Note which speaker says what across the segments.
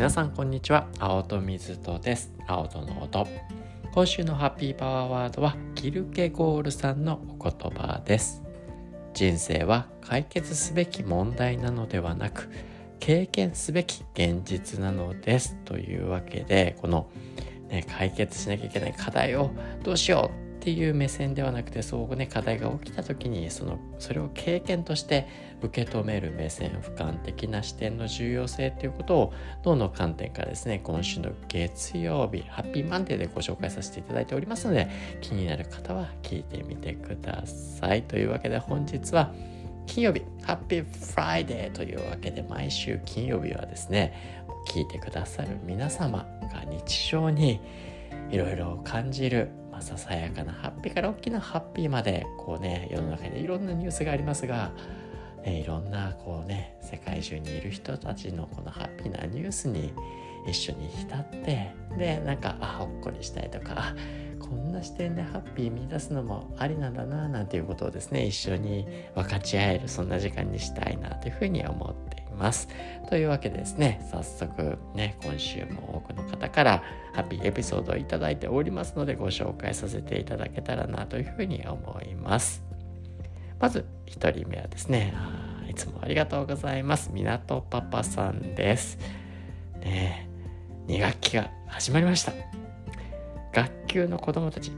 Speaker 1: 皆さんこんにちは。青戸水戸です。青戸の音。今週のハッピーパワーワードはキルケゴールさんのお言葉です。人生は解決すべき問題なのではなく経験すべき現実なのです。というわけでこの、ね、解決しなきゃいけない課題をどうしようっていう目線ではなくてそうね課題が起きた時にそのそれを経験として受け止める目線俯瞰的な視点の重要性ということをどの観点からですね今週の月曜日ハッピーマンデーでご紹介させていただいておりますので気になる方は聞いてみてください。というわけで本日は金曜日ハッピーフライデーというわけで毎週金曜日はですね聞いてくださる皆様が日常にいろいろ感じるささやかなハッピーから大きなハッピーまでこうね世の中にいろんなニュースがありますが、ね、いろんなこうね世界中にいる人たちのこのハッピーなニュースに一緒に浸ってでなんかあほっこりしたいとかこんな視点でハッピー見出すのもありなんだななんていうことをですね一緒に分かち合えるそんな時間にしたいなというふうに思ってます。というわけでですね、早速ね、今週も多くの方からハッピーエピソードをいただいておりますのでご紹介させていただけたらなというふうに思います。まず1人目はですね、いつもありがとうございます。港パパさんです。ね2学期が始まりました。学級の子供たち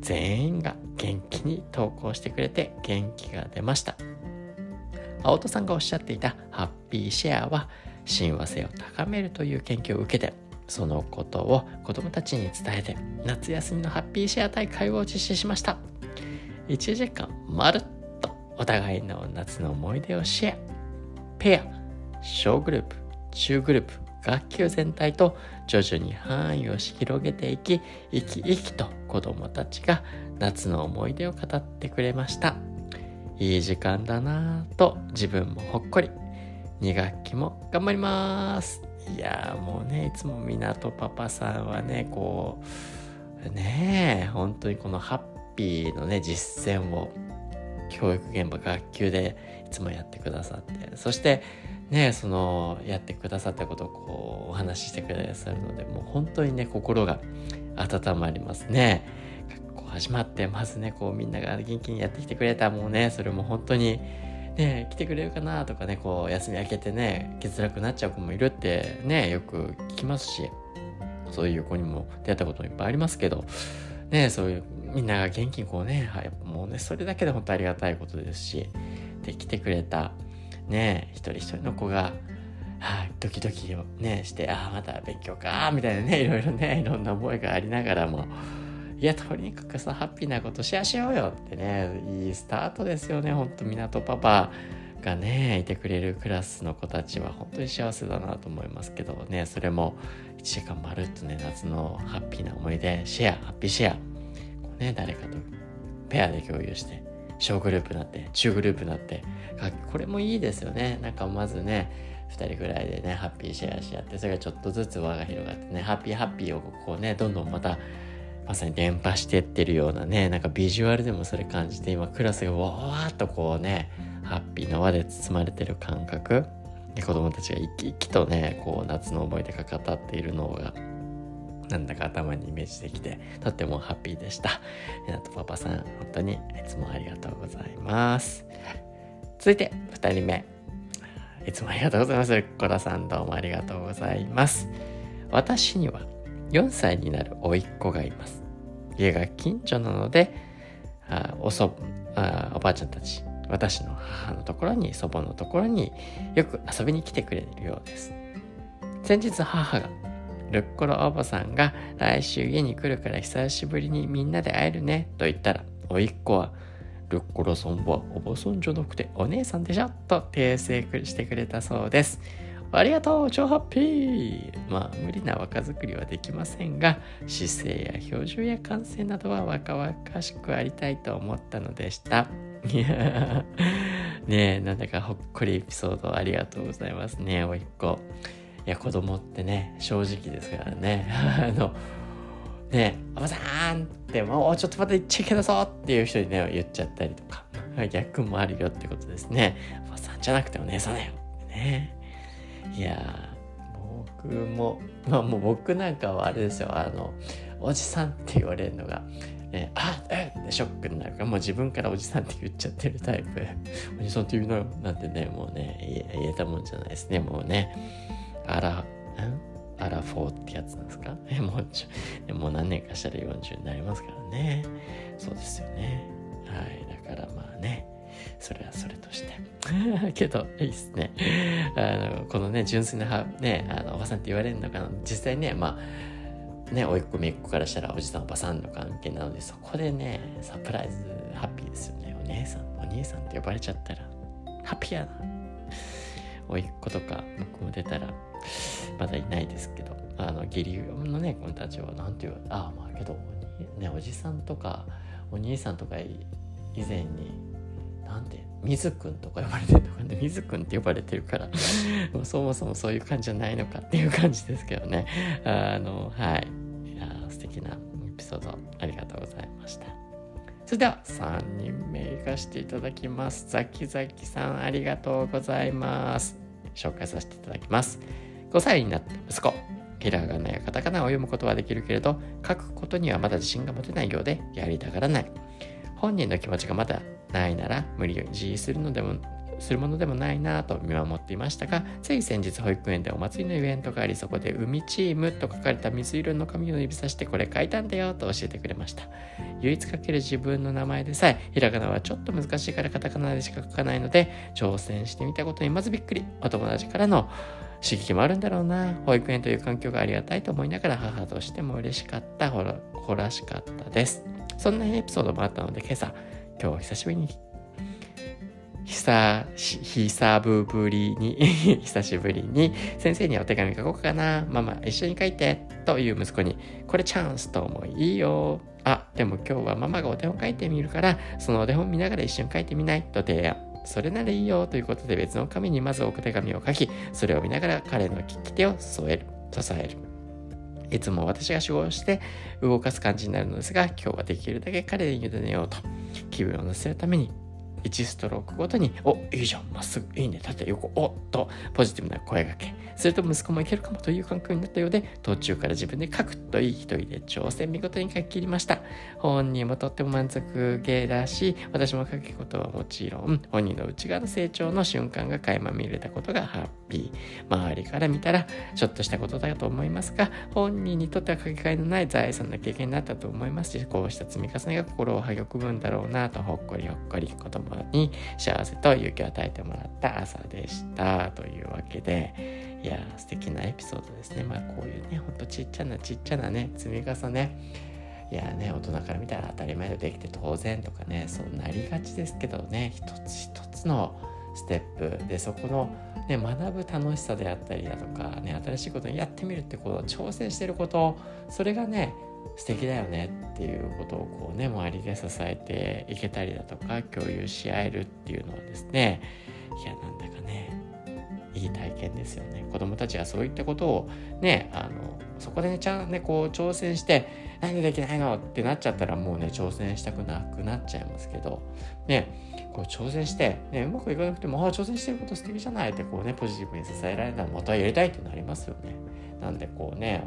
Speaker 1: 全員が元気に登校してくれて元気が出ました。青戸さんがおっしゃっていたハッピーシェアは親和性を高めるという研究を受けてそのことを子どもたちに伝えて夏休みのハッピーシェア大会を実施しました。1時間まるっとお互いの夏の思い出をシェアペア小グループ中グループ学級全体と徐々に範囲を広げていき生き生きと子どもたちが夏の思い出を語ってくれました。いい時間だなぁと自分もほっこり。2学期も頑張ります。いやもうねいつも港パパさんはねこうねえ本当にこのハッピーのね実践を教育現場学級でいつもやってくださってそしてねそのやってくださったことをこうお話ししてくださるのでもう本当にね心が温まりますね。始まってまずね。こうみんなが元気にやってきてくれた。もうねそれも本当にね来てくれるかなとかねこう休み明けてね来づらくなっちゃう子もいるってねよく聞きますしそういう子にも出会ったこともいっぱいありますけどねそういうみんなが元気にこうね、はい、もうねそれだけで本当ありがたいことですしで来てくれたね一人一人の子がはい、ドキドキをねしてああまた勉強かみたいなねいろいろねいろんな思いがありながらもいや、とにかくさ、ハッピーなことシェアしようよってね、いいスタートですよね、ほんと、港パパがね、いてくれるクラスの子たちは本当に幸せだなと思いますけどね、それも1時間まるっとね、夏のハッピーな思い出、シェア、ハッピーシェア、こうね、誰かとペアで共有して、小グループになって、中グループになって、これもいいですよね。なんかまずね、2人ぐらいでね、ハッピーシェアし合って、それがちょっとずつ輪が広がってね、ハッピーハッピーをこうね、どんどんまたまさに伝播してってるようなねなんかビジュアルでもそれ感じて今クラスがわーっとこうねハッピーな輪で包まれてる感覚で子供たちが生き生きとねこう夏の思い出が語っているのがなんだか頭にイメージできてとってもハッピーでした。なとパパさん本当にいつもありがとうございます。続いて2人目いつもありがとうございます。コラさんどうもありがとうございます。私には4歳になる甥っ子がいます。家が近所なので、あおそあおばあちゃんたち、私の母のところに、祖母のところによく遊びに来てくれるようです。先日母が、ルッコロおばさんが来週家に来るから久しぶりにみんなで会えるねと言ったら、甥っ子は、ルッコロさんはおばさんじゃなくてお姉さんでしょと訂正してくれたそうです。ありがとう超ハッピーまあ無理な若作りはできませんが姿勢や表情や感性などは若々しくありたいと思ったのでしたいやねえなんだかほっこりエピソードありがとうございますねおいっ子いや子供ってね正直ですからね あのねえ、おばさんって、もうちょっと待って言っちゃいけなそうっていう人にね、言っちゃったりとか、逆もあるよってことですね。おばさんじゃなくてお姉さんだよ。ね。いや僕もまあもう僕なんかはあれですよ。あのおじさんって言われるのがえー、あえっ？てショックになるからもう自分からおじさんって言っちゃってるタイプ。おじさんって言うななんてねもうね言えたもんじゃないですね。もうね。あらんアラフォーってやつなんですか？えもうちょもう何年かしたら40になりますからね。そうですよね。はい。だからまあね。それはそれとして。けどいいっすね。あのこのね純粋なねあのおばさんって言われるのかな。実際ねまあね、おいっ子めっ子からしたらおじさんおばさんの関係なのでそこでねサプライズハッピーですよね。お姉さんお兄さんって呼ばれちゃったらハッピーやな。おいっ子とか僕も出たらまだいないですけどあの義理のね子たちは何て言うああまあけどねおじさんとかお兄さんとか以前になんて水くんとか呼ばれてるのかね 水くんって呼ばれてるから。そもそもそういう感じじゃないのかっていう感じですけどね。あのはい。いや素敵なエピソードありがとうございました。それでは3人目行かせていただきます。ザキザキさんありがとうございます。紹介させていただきます。5歳になった息子。ひらがなやカタカナを読むことはできるけれど書くことにはまだ自信が持てないようでやりたがらない本人の気持ちがまだないなら無理を自するのでもするものでもないなと見守っていましたがつい先日保育園でお祭りのイベントがありそこで「海チーム」と書かれた水色の紙を指さしてこれ書いたんだよと教えてくれました。唯一書ける自分の名前でさえひらがなはちょっと難しいからカタカナでしか書かないので挑戦してみたことにまずびっくり。お友達からの。刺激もあるんだろうな保育園という環境がありがたいと思いながら母としても嬉しかったほらほらしかったです。そんなエピソードもあったので今朝今日久しぶりに久し、久ぶりに久しぶりに、先生にお手紙書こうかな。ママ、一緒に書いて。という息子に、これチャンスと思い、いいよ。あ、でも今日はママがお手本書いてみるから、そのお手本見ながら一緒に書いてみないと提案。それならいいよということで別の紙にまずお手紙を書き、それを見ながら彼の利き手を添える、支える。いつも私が主語して動かす感じになるのですが、今日はできるだけ彼に委ねようと。気分を乗せるために1ストロークごとに、お、いいじゃん、まっすぐ、いいね、縦、横、おっと、ポジティブな声がけ。すると息子もいけるかもという感覚になったようで、途中から自分で書くといい一人で挑戦見事に書き切りました。本人もとっても満足げだし、私も書くことはもちろん、本人の内側の成長の瞬間が垣間見れたことがハッピー。周りから見たら、ちょっとしたことだと思いますが、本人にとっては書き換えのない財産な経験になったと思いますし、こうした積み重ねが心を育むんだろうなと、ほっこりほっこり子供に幸せと勇気を与えてもらった朝でした。というわけでいや素敵なエピソードですね。まあこういうねほんとちっちゃなちっちゃなね積み重ね。いやね大人から見たら当たり前でできて当然とかねそうなりがちですけどね一つ一つのステップでそこの、ね、学ぶ楽しさであったりだとか、ね、新しいことにやってみるってこと挑戦してることそれがね素敵だよねっていうことをこうね周りで支えていけたりだとか共有し合えるっていうのはですねいやなんだかねいい体験ですよね。子供たちはそういったことをねあのそこでねちゃんねこう挑戦して何でできないのってなっちゃったらもうね挑戦したくなくなっちゃいますけどねこう挑戦して、ね、うまくいかなくてもああ挑戦してること素敵じゃないってこうねポジティブに支えられたらまたやりたいってなりますよね。なんでこうね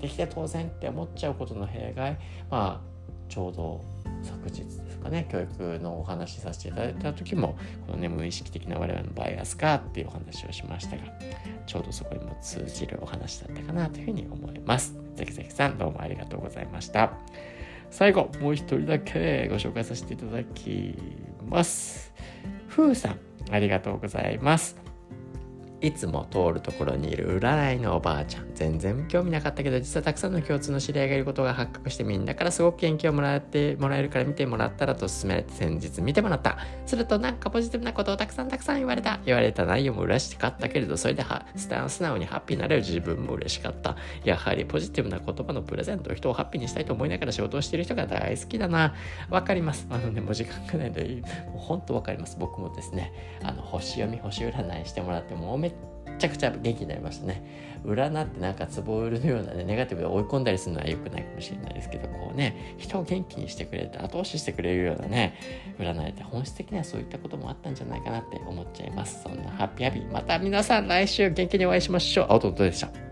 Speaker 1: できて当然って思っちゃうことの弊害まあちょうど昨日ですかね教育のお話しさせていただいた時もこのね無意識的な我々のバイアスかっていうお話をしましたがちょうどそこにも通じるお話だったかなというふうに思います。ザキザキさんどうもありがとうございました。最後もう一人だけご紹介させていただきます。ふうさんありがとうございます。いつも通るところにいる占いのおばあちゃん。全然興味なかったけど実はたくさんの共通の知り合いがいることが発覚してみんなからすごく元気をもらってもらえるから見てもらったらと勧められて先日見てもらった。するとなんかポジティブなことをたくさんたくさん言われた。言われた内容も嬉しかったけれどそれでは素直にハッピーになれる自分も嬉しかった。やはりポジティブな言葉のプレゼント人をハッピーにしたいと思いながら仕事をしている人が大好きだな。わかります。あのねもう時間がないのでもうほんとわかります。僕もですねあの星読み星占いしてもらってもめっちゃくちゃ元気になりましたね。占ってなんか壺を売るのようなね、ネガティブで追い込んだりするのは良くないかもしれないですけど、こうね、人を元気にしてくれて後押ししてくれるようなね、占いって本質的にはそういったこともあったんじゃないかなって思っちゃいます。そんなハッピーハッピー。また皆さん来週元気にお会いしましょう。アウトドでした。